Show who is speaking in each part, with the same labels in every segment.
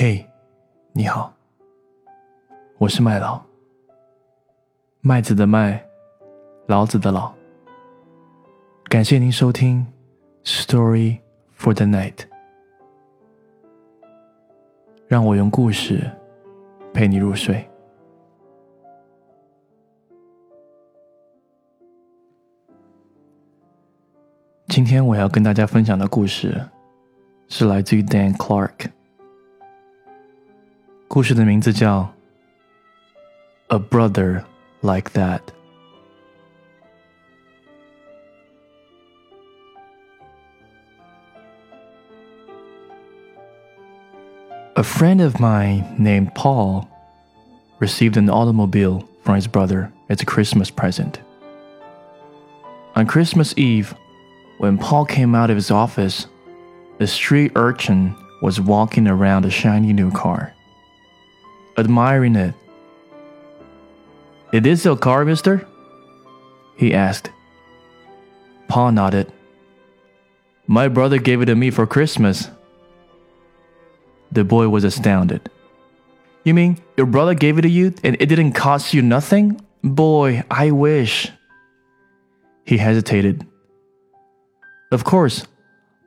Speaker 1: 嘿，你好，我是麦老，麦子的麦，老子的老。感谢您收听《Story for the Night》，让我用故事陪你入睡。今天我要跟大家分享的故事是来自于 Dan Clark。故事的名字叫《A Brother Like That》。A friend of mine named Paul received an automobile from his brother as a Christmas present. On Christmas Eve, when Paul came out of his office, a street urchin was walking around a shiny new car, admiring it. it. Is this your car, mister? He asked. Paul nodded. My brother gave it to me for Christmas. The boy was astounded. You mean your brother gave it to you and it didn't cost you nothing? Boy, I wish. He hesitated of course,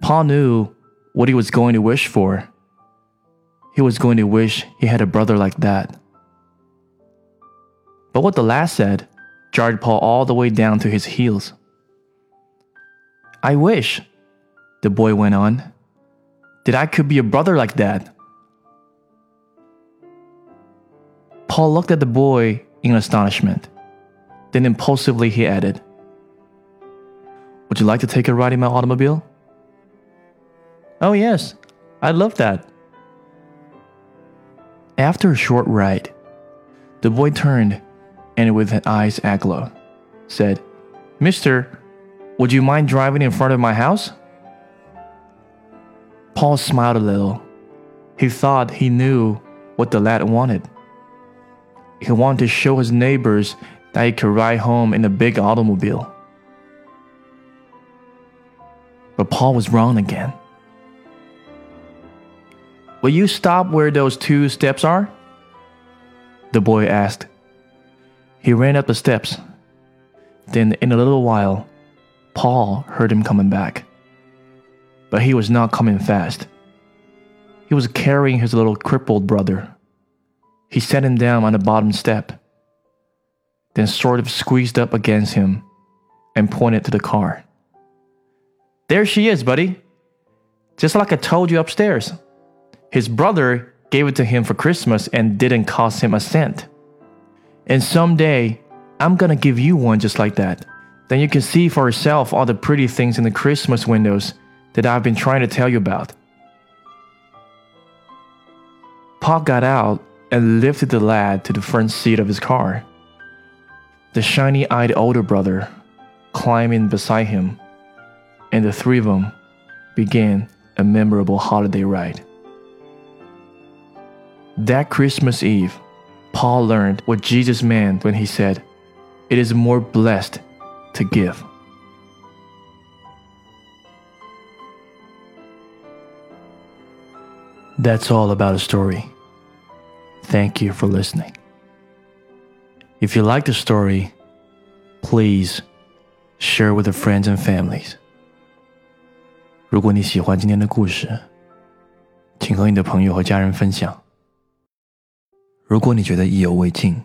Speaker 1: Paul knew what he was going to wish for. He was going to wish he had a brother like that. But what the lad said jarred Paul all the way down to his heels. I wish, the boy went on, that I could be a brother like that. Paul looked at the boy in astonishment. Then impulsively he added, would you like to take a ride in my automobile? Oh, yes, I'd love that. After a short ride, the boy turned and, with eyes aglow, said, Mister, would you mind driving in front of my house? Paul smiled a little. He thought he knew what the lad wanted. He wanted to show his neighbors that he could ride home in a big automobile. But Paul was wrong again. Will you stop where those two steps are? The boy asked. He ran up the steps. Then, in a little while, Paul heard him coming back. But he was not coming fast. He was carrying his little crippled brother. He set him down on the bottom step, then sort of squeezed up against him and pointed to the car. There she is, buddy. Just like I told you upstairs. His brother gave it to him for Christmas and didn't cost him a cent. And someday, I'm gonna give you one just like that. Then you can see for yourself all the pretty things in the Christmas windows that I've been trying to tell you about. Paul got out and lifted the lad to the front seat of his car. The shiny eyed older brother climbing beside him and the three of them began a memorable holiday ride. That Christmas Eve, Paul learned what Jesus meant when he said, It is more blessed to give. That's all about a story. Thank you for listening. If you like the story, please share with your friends and families. 如果你喜欢今天的故事，请和你的朋友和家人分享。 如果你觉得意犹未尽，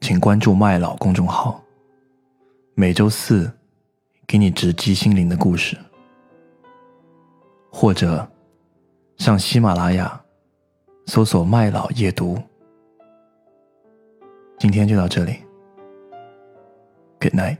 Speaker 1: 请关注麦老公众号，每周四给你直击心灵的故事，或者上喜马拉雅搜索麦老夜读。今天就到这里，Good night。